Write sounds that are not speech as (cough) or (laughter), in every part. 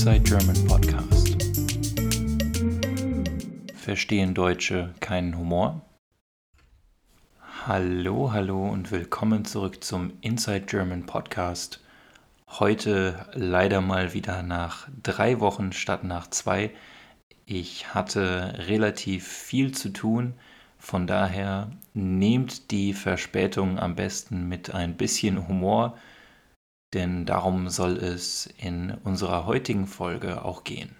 Inside German Podcast. Verstehen Deutsche keinen Humor? Hallo, hallo und willkommen zurück zum Inside German Podcast. Heute leider mal wieder nach drei Wochen statt nach zwei. Ich hatte relativ viel zu tun, von daher nehmt die Verspätung am besten mit ein bisschen Humor denn darum soll es in unserer heutigen Folge auch gehen.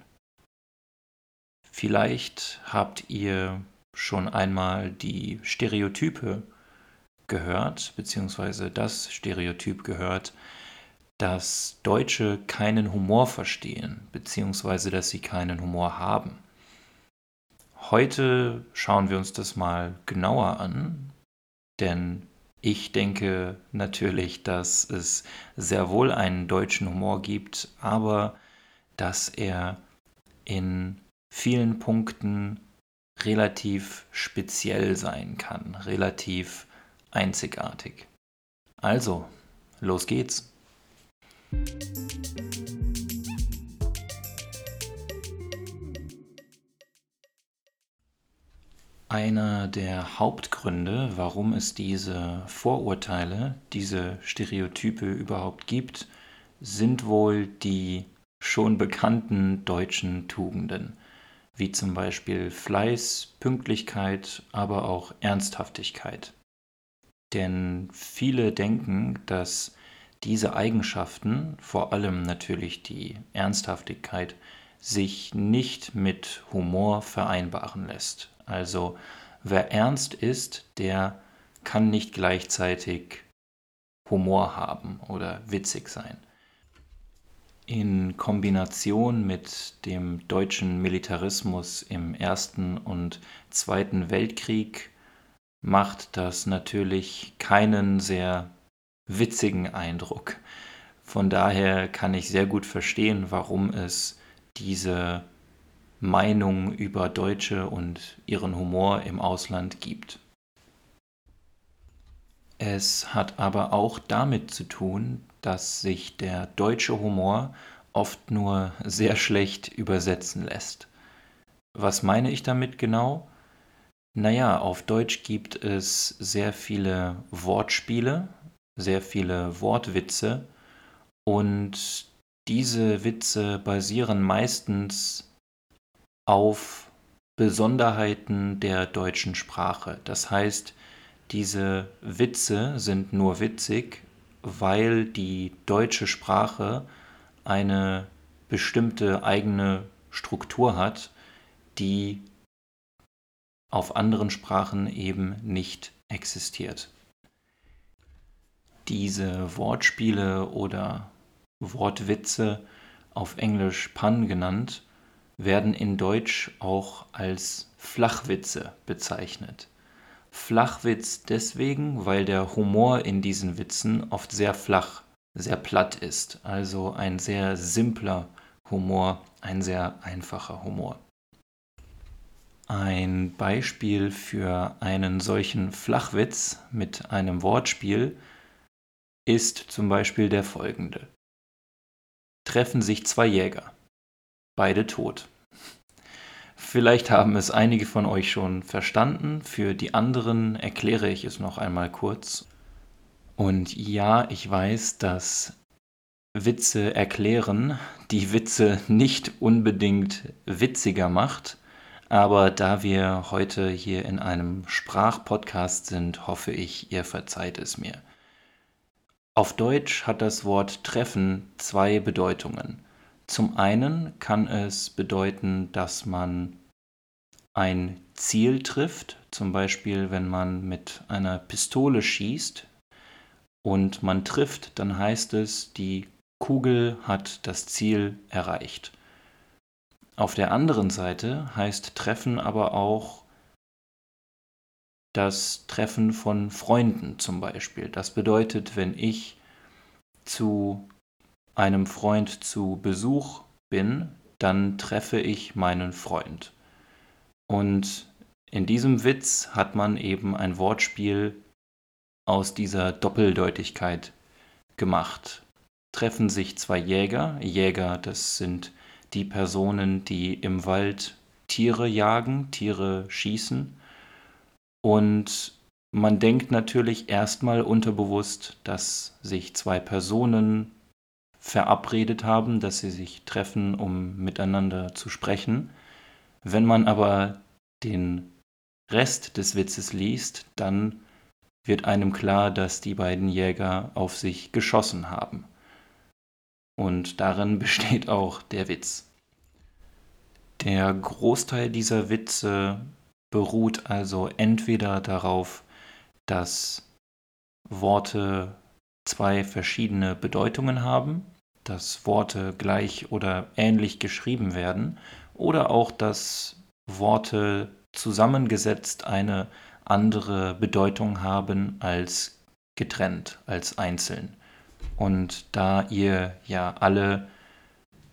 Vielleicht habt ihr schon einmal die Stereotype gehört, beziehungsweise das Stereotyp gehört, dass Deutsche keinen Humor verstehen, beziehungsweise dass sie keinen Humor haben. Heute schauen wir uns das mal genauer an, denn ich denke natürlich, dass es sehr wohl einen deutschen Humor gibt, aber dass er in vielen Punkten relativ speziell sein kann, relativ einzigartig. Also, los geht's. Einer der Hauptgründe, warum es diese Vorurteile, diese Stereotype überhaupt gibt, sind wohl die schon bekannten deutschen Tugenden, wie zum Beispiel Fleiß, Pünktlichkeit, aber auch Ernsthaftigkeit. Denn viele denken, dass diese Eigenschaften, vor allem natürlich die Ernsthaftigkeit, sich nicht mit Humor vereinbaren lässt. Also wer ernst ist, der kann nicht gleichzeitig Humor haben oder witzig sein. In Kombination mit dem deutschen Militarismus im Ersten und Zweiten Weltkrieg macht das natürlich keinen sehr witzigen Eindruck. Von daher kann ich sehr gut verstehen, warum es diese Meinung über Deutsche und ihren Humor im Ausland gibt. Es hat aber auch damit zu tun, dass sich der deutsche Humor oft nur sehr schlecht übersetzen lässt. Was meine ich damit genau? Naja, auf Deutsch gibt es sehr viele Wortspiele, sehr viele Wortwitze und diese Witze basieren meistens auf Besonderheiten der deutschen Sprache. Das heißt, diese Witze sind nur witzig, weil die deutsche Sprache eine bestimmte eigene Struktur hat, die auf anderen Sprachen eben nicht existiert. Diese Wortspiele oder Wortwitze, auf Englisch Pun genannt, werden in Deutsch auch als Flachwitze bezeichnet. Flachwitz deswegen, weil der Humor in diesen Witzen oft sehr flach, sehr platt ist, also ein sehr simpler Humor, ein sehr einfacher Humor. Ein Beispiel für einen solchen Flachwitz mit einem Wortspiel ist zum Beispiel der folgende. Treffen sich zwei Jäger beide tot. Vielleicht haben es einige von euch schon verstanden, für die anderen erkläre ich es noch einmal kurz. Und ja, ich weiß, dass Witze erklären die Witze nicht unbedingt witziger macht, aber da wir heute hier in einem Sprachpodcast sind, hoffe ich, ihr verzeiht es mir. Auf Deutsch hat das Wort treffen zwei Bedeutungen. Zum einen kann es bedeuten, dass man ein Ziel trifft, zum Beispiel wenn man mit einer Pistole schießt und man trifft, dann heißt es, die Kugel hat das Ziel erreicht. Auf der anderen Seite heißt Treffen aber auch das Treffen von Freunden zum Beispiel. Das bedeutet, wenn ich zu einem Freund zu Besuch bin, dann treffe ich meinen Freund. Und in diesem Witz hat man eben ein Wortspiel aus dieser Doppeldeutigkeit gemacht. Treffen sich zwei Jäger, Jäger, das sind die Personen, die im Wald Tiere jagen, Tiere schießen. Und man denkt natürlich erstmal unterbewusst, dass sich zwei Personen verabredet haben, dass sie sich treffen, um miteinander zu sprechen. Wenn man aber den Rest des Witzes liest, dann wird einem klar, dass die beiden Jäger auf sich geschossen haben. Und darin (laughs) besteht auch der Witz. Der Großteil dieser Witze beruht also entweder darauf, dass Worte zwei verschiedene Bedeutungen haben, dass Worte gleich oder ähnlich geschrieben werden oder auch, dass Worte zusammengesetzt eine andere Bedeutung haben als getrennt, als einzeln. Und da ihr ja alle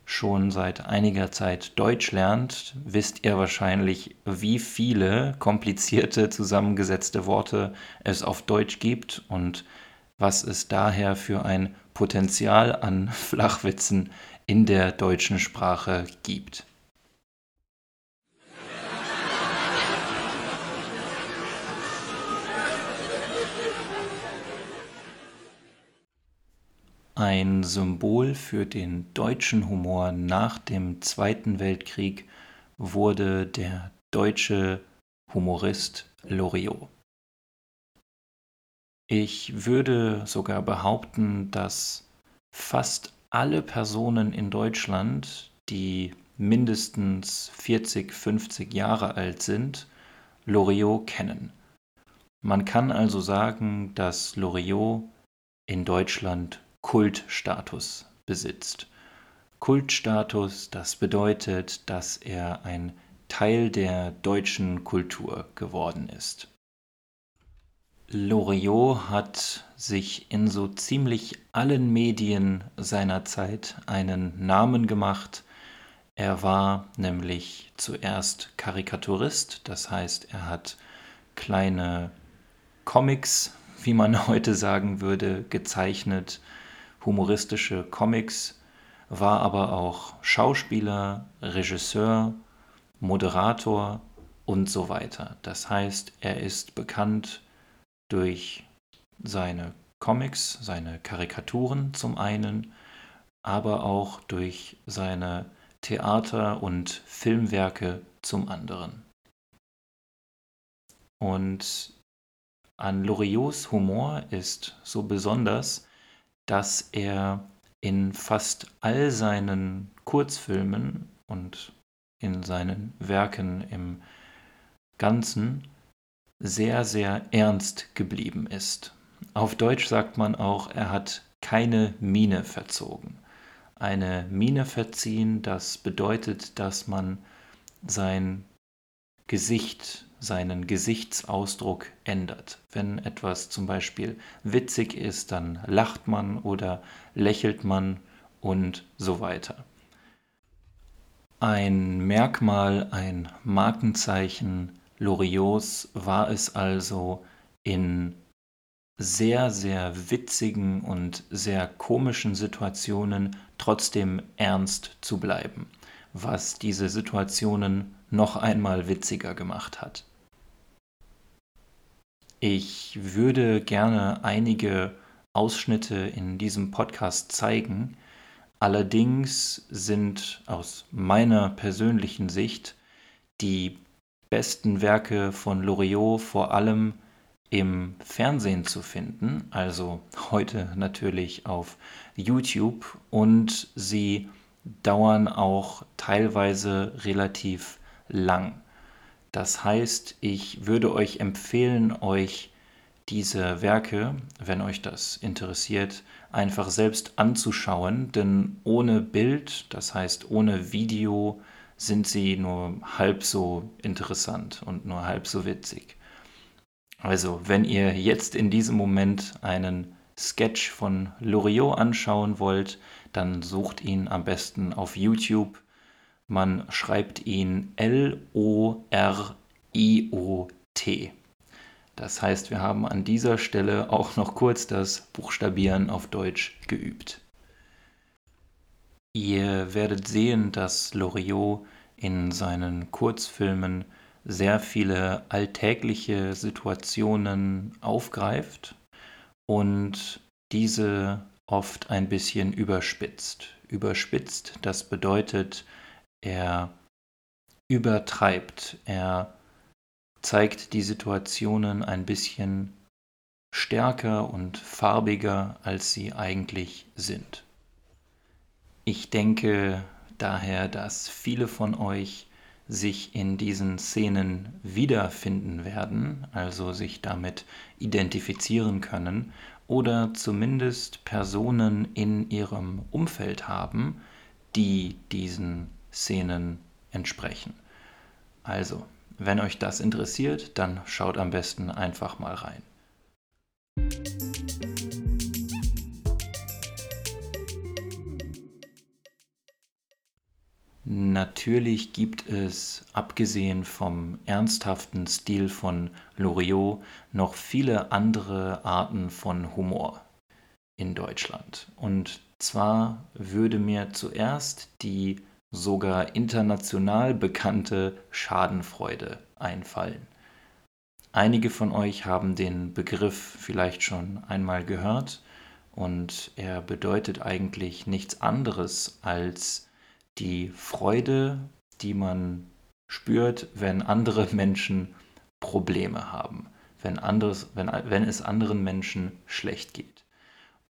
schon seit einiger Zeit Deutsch lernt, wisst ihr wahrscheinlich, wie viele komplizierte zusammengesetzte Worte es auf Deutsch gibt und was es daher für ein Potenzial an Flachwitzen in der deutschen Sprache gibt. Ein Symbol für den deutschen Humor nach dem Zweiten Weltkrieg wurde der deutsche Humorist Loriot. Ich würde sogar behaupten, dass fast alle Personen in Deutschland, die mindestens 40, 50 Jahre alt sind, Loriot kennen. Man kann also sagen, dass Loriot in Deutschland Kultstatus besitzt. Kultstatus, das bedeutet, dass er ein Teil der deutschen Kultur geworden ist. Loriot hat sich in so ziemlich allen Medien seiner Zeit einen Namen gemacht. Er war nämlich zuerst Karikaturist, das heißt, er hat kleine Comics, wie man (laughs) heute sagen würde, gezeichnet humoristische Comics, war aber auch Schauspieler, Regisseur, Moderator und so weiter. Das heißt, er ist bekannt durch seine Comics, seine Karikaturen zum einen, aber auch durch seine Theater- und Filmwerke zum anderen. Und an Loriots Humor ist so besonders, dass er in fast all seinen Kurzfilmen und in seinen Werken im Ganzen sehr, sehr ernst geblieben ist. Auf Deutsch sagt man auch, er hat keine Miene verzogen. Eine Miene verziehen, das bedeutet, dass man sein Gesicht seinen Gesichtsausdruck ändert. Wenn etwas zum Beispiel witzig ist, dann lacht man oder lächelt man und so weiter. Ein Merkmal, ein Markenzeichen Loriots war es also, in sehr, sehr witzigen und sehr komischen Situationen trotzdem ernst zu bleiben, was diese Situationen noch einmal witziger gemacht hat. Ich würde gerne einige Ausschnitte in diesem Podcast zeigen. Allerdings sind aus meiner persönlichen Sicht die besten Werke von Loriot vor allem im Fernsehen zu finden, also heute natürlich auf YouTube. Und sie dauern auch teilweise relativ lang. Das heißt, ich würde euch empfehlen, euch diese Werke, wenn euch das interessiert, einfach selbst anzuschauen, denn ohne Bild, das heißt ohne Video, sind sie nur halb so interessant und nur halb so witzig. Also, wenn ihr jetzt in diesem Moment einen Sketch von Loriot anschauen wollt, dann sucht ihn am besten auf YouTube man schreibt ihn L-O-R-I-O-T. Das heißt, wir haben an dieser Stelle auch noch kurz das Buchstabieren auf Deutsch geübt. Ihr werdet sehen, dass Loriot in seinen Kurzfilmen sehr viele alltägliche Situationen aufgreift und diese oft ein bisschen überspitzt. Überspitzt, das bedeutet, er übertreibt, er zeigt die Situationen ein bisschen stärker und farbiger, als sie eigentlich sind. Ich denke daher, dass viele von euch sich in diesen Szenen wiederfinden werden, also sich damit identifizieren können oder zumindest Personen in ihrem Umfeld haben, die diesen Szenen entsprechen. Also, wenn euch das interessiert, dann schaut am besten einfach mal rein. Natürlich gibt es, abgesehen vom ernsthaften Stil von Loriot, noch viele andere Arten von Humor in Deutschland. Und zwar würde mir zuerst die sogar international bekannte Schadenfreude einfallen. Einige von euch haben den Begriff vielleicht schon einmal gehört und er bedeutet eigentlich nichts anderes als die Freude, die man spürt, wenn andere Menschen Probleme haben, wenn, anderes, wenn, wenn es anderen Menschen schlecht geht.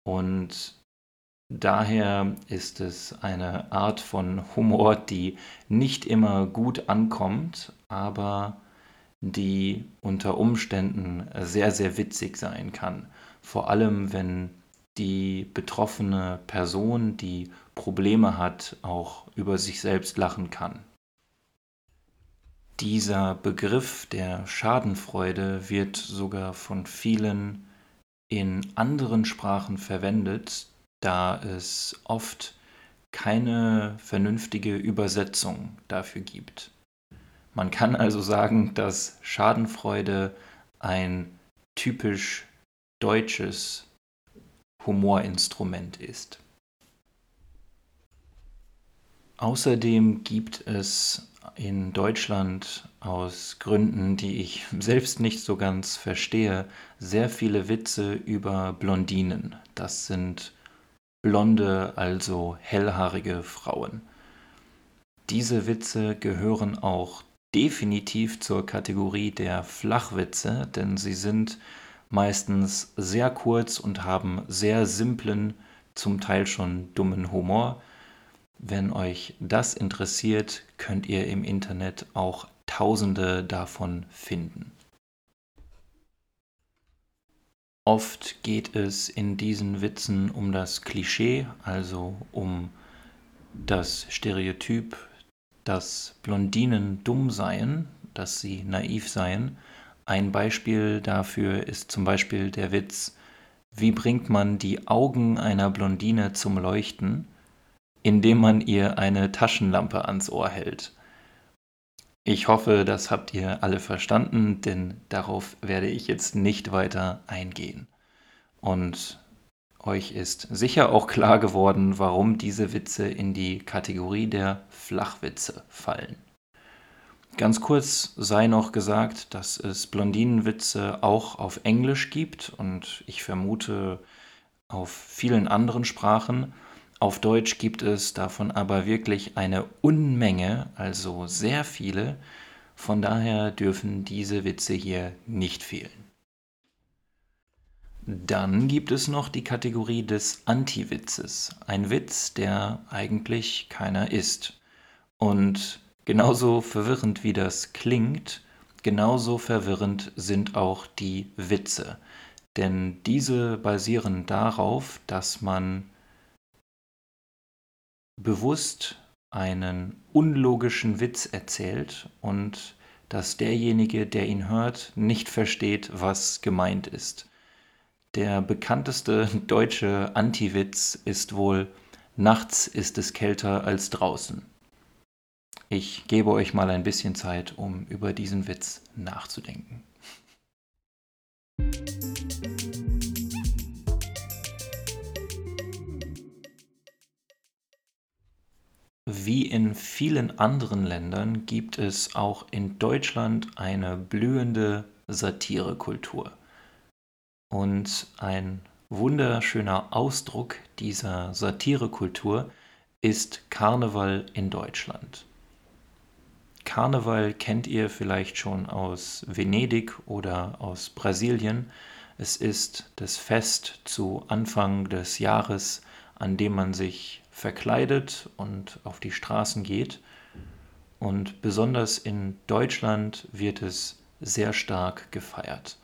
Und daher ist es eine Art von Humor, die nicht immer gut ankommt, aber die unter Umständen sehr, sehr witzig sein kann. Vor allem, wenn die betroffene Person, die Probleme hat, auch über sich selbst lachen kann. Dieser Begriff der Schadenfreude wird sogar von vielen in anderen Sprachen verwendet, da es oft keine vernünftige Übersetzung dafür gibt. Man kann also sagen, dass Schadenfreude ein typisch deutsches Humorinstrument ist. Außerdem gibt es in Deutschland aus Gründen, die ich (laughs) selbst nicht so ganz verstehe, sehr viele Witze über Blondinen. Das sind blonde, also hellhaarige Frauen. Diese Witze gehören auch definitiv zur Kategorie der Flachwitze, denn sie sind meistens sehr kurz und haben sehr simplen, zum Teil schon dummen Humor. Wenn euch das interessiert, könnt ihr im Internet auch Tausende davon finden. Oft geht es in diesen Witzen um das Klischee, also um das Stereotyp, dass Blondinen dumm seien, dass sie naiv seien ein Beispiel dafür ist zum Beispiel der Witz, wie bringt man die Augen einer Blondine zum Leuchten, indem man ihr eine Taschenlampe ans Ohr hält. Ich hoffe, das habt ihr alle verstanden, denn darauf werde ich jetzt nicht weiter eingehen. Und euch ist sicher auch klar geworden, warum diese Witze in die Kategorie der Flachwitze fallen. Ganz kurz sei noch gesagt, dass es Blondinenwitze auch auf Englisch gibt und ich vermute auf vielen anderen Sprachen. Auf Deutsch gibt es davon aber wirklich eine Unmenge, also sehr viele. Von daher dürfen diese Witze hier nicht fehlen. Dann gibt es noch die Kategorie des Anti-Witzes. Ein Witz, der eigentlich keiner ist. Und Genauso verwirrend wie das klingt, genauso verwirrend sind auch die Witze. Denn diese basieren darauf, dass man bewusst einen unlogischen Witz erzählt und dass derjenige, der ihn hört, nicht versteht, was gemeint ist. Der bekannteste deutsche Anti-Witz ist wohl Nachts ist es kälter als draußen. Ich gebe euch mal ein bisschen Zeit, um über diesen Witz nachzudenken. In vielen anderen Ländern gibt es auch in Deutschland eine blühende Satirekultur. Und ein wunderschöner Ausdruck dieser Satirekultur ist Karneval in Deutschland. Karneval kennt ihr vielleicht schon aus Venedig oder aus Brasilien. Es ist das Fest zu Anfang des Jahres, an dem man sich verkleidet und auf die Straßen geht. Und besonders in Deutschland wird es sehr stark gefeiert.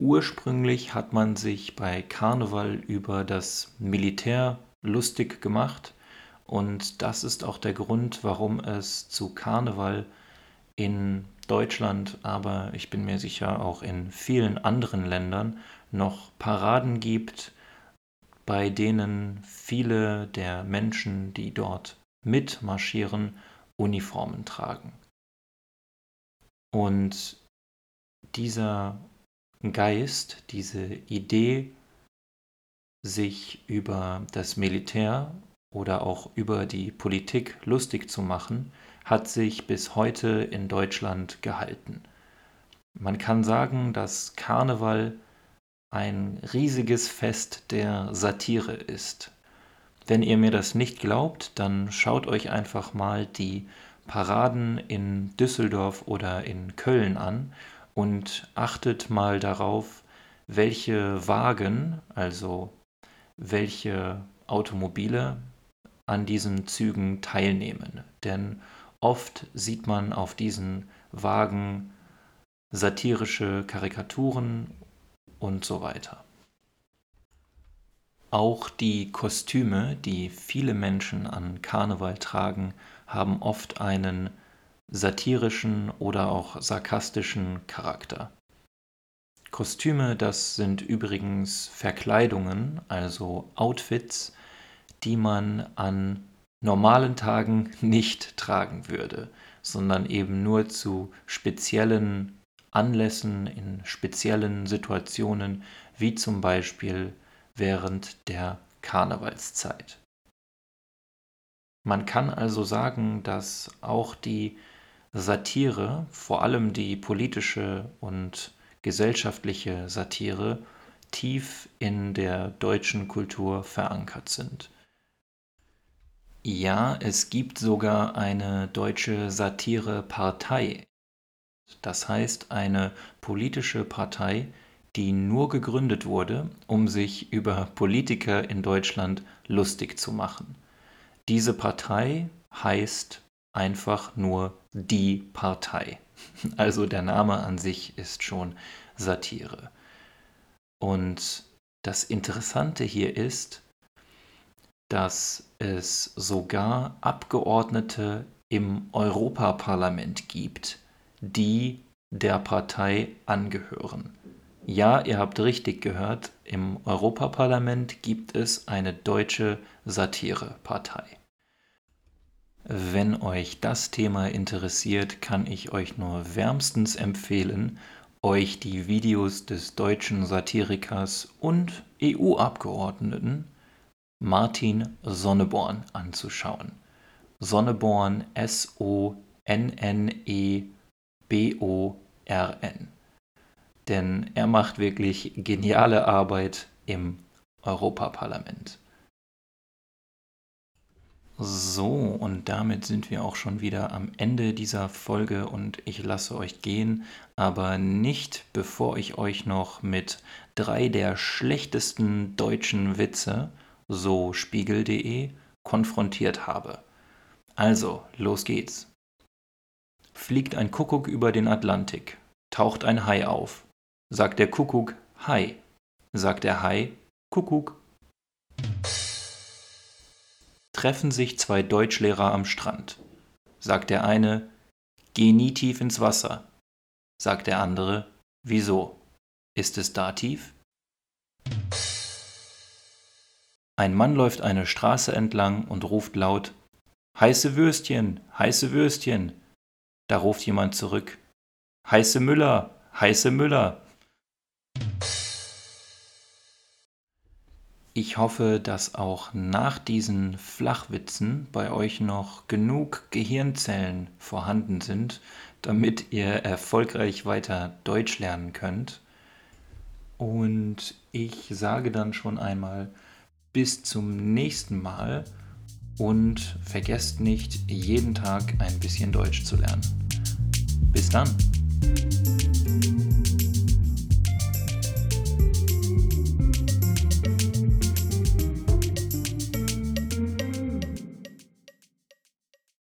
Ursprünglich hat man sich bei Karneval über das Militär lustig gemacht und das ist auch der Grund, warum es zu Karneval in Deutschland, aber ich bin mir sicher auch in vielen anderen Ländern noch Paraden gibt, bei denen viele der Menschen, die dort mitmarschieren, Uniformen tragen. Und dieser Geist, diese Idee, sich über das Militär oder auch über die Politik lustig zu machen, hat sich bis heute in Deutschland gehalten. Man kann sagen, dass Karneval ein riesiges Fest der Satire ist. Wenn ihr mir das nicht glaubt, dann schaut euch einfach mal die Paraden in Düsseldorf oder in Köln an und achtet mal darauf, welche Wagen, also welche Automobile an diesen Zügen teilnehmen. Denn oft sieht man auf diesen Wagen satirische Karikaturen und so weiter. Auch die Kostüme, die viele Menschen an Karneval tragen, haben oft einen satirischen oder auch sarkastischen Charakter. Kostüme, das sind übrigens Verkleidungen, also Outfits, die man an normalen Tagen (laughs) nicht tragen würde, sondern eben nur zu speziellen Anlässen, in speziellen Situationen, wie zum Beispiel während der Karnevalszeit. Man kann also sagen, dass auch die Satire, vor allem die politische und gesellschaftliche Satire, tief in der deutschen Kultur verankert sind. Ja, es gibt sogar eine deutsche Satirepartei, das heißt eine politische Partei, die nur gegründet wurde, um sich über Politiker in Deutschland lustig zu machen. Diese Partei heißt einfach nur die Partei. (laughs) Also der Name an sich ist schon Satire. Und das Interessante hier ist, dass es sogar Abgeordnete im Europaparlament gibt, die der Partei angehören. Ja, ihr habt richtig gehört, im Europaparlament gibt es eine deutsche Satirepartei. Wenn euch das Thema interessiert, kann ich euch nur wärmstens empfehlen, euch die Videos des deutschen Satirikers und EU-Abgeordneten Martin Sonneborn anzuschauen. Sonneborn S-O-N-N-E B-O-R-N. Denn er macht wirklich geniale Arbeit im Europaparlament. So, und damit sind wir auch schon wieder am Ende dieser Folge und ich lasse euch gehen, aber nicht bevor ich euch noch mit drei der schlechtesten deutschen Witze, so spiegel.de, konfrontiert habe. Also, los geht's. Fliegt ein Kuckuck über den Atlantik, taucht ein Hai auf. Sagt der Kuckuck Hai. Sagt der Hai Kuckuck. Treffen sich zwei Deutschlehrer am Strand. Sagt der eine Geh nie tief ins Wasser. Sagt der andere Wieso? Ist es da tief? Ein Mann läuft eine Straße entlang und ruft laut Heiße Würstchen, heiße Würstchen. Da ruft jemand zurück. Heiße Müller, heiße Müller. Ich hoffe, dass auch nach diesen Flachwitzen bei euch noch genug Gehirnzellen vorhanden sind, damit ihr erfolgreich weiter Deutsch lernen könnt. Und ich sage dann schon einmal bis zum nächsten Mal und vergesst nicht, jeden Tag ein bisschen Deutsch zu lernen. Bis dann!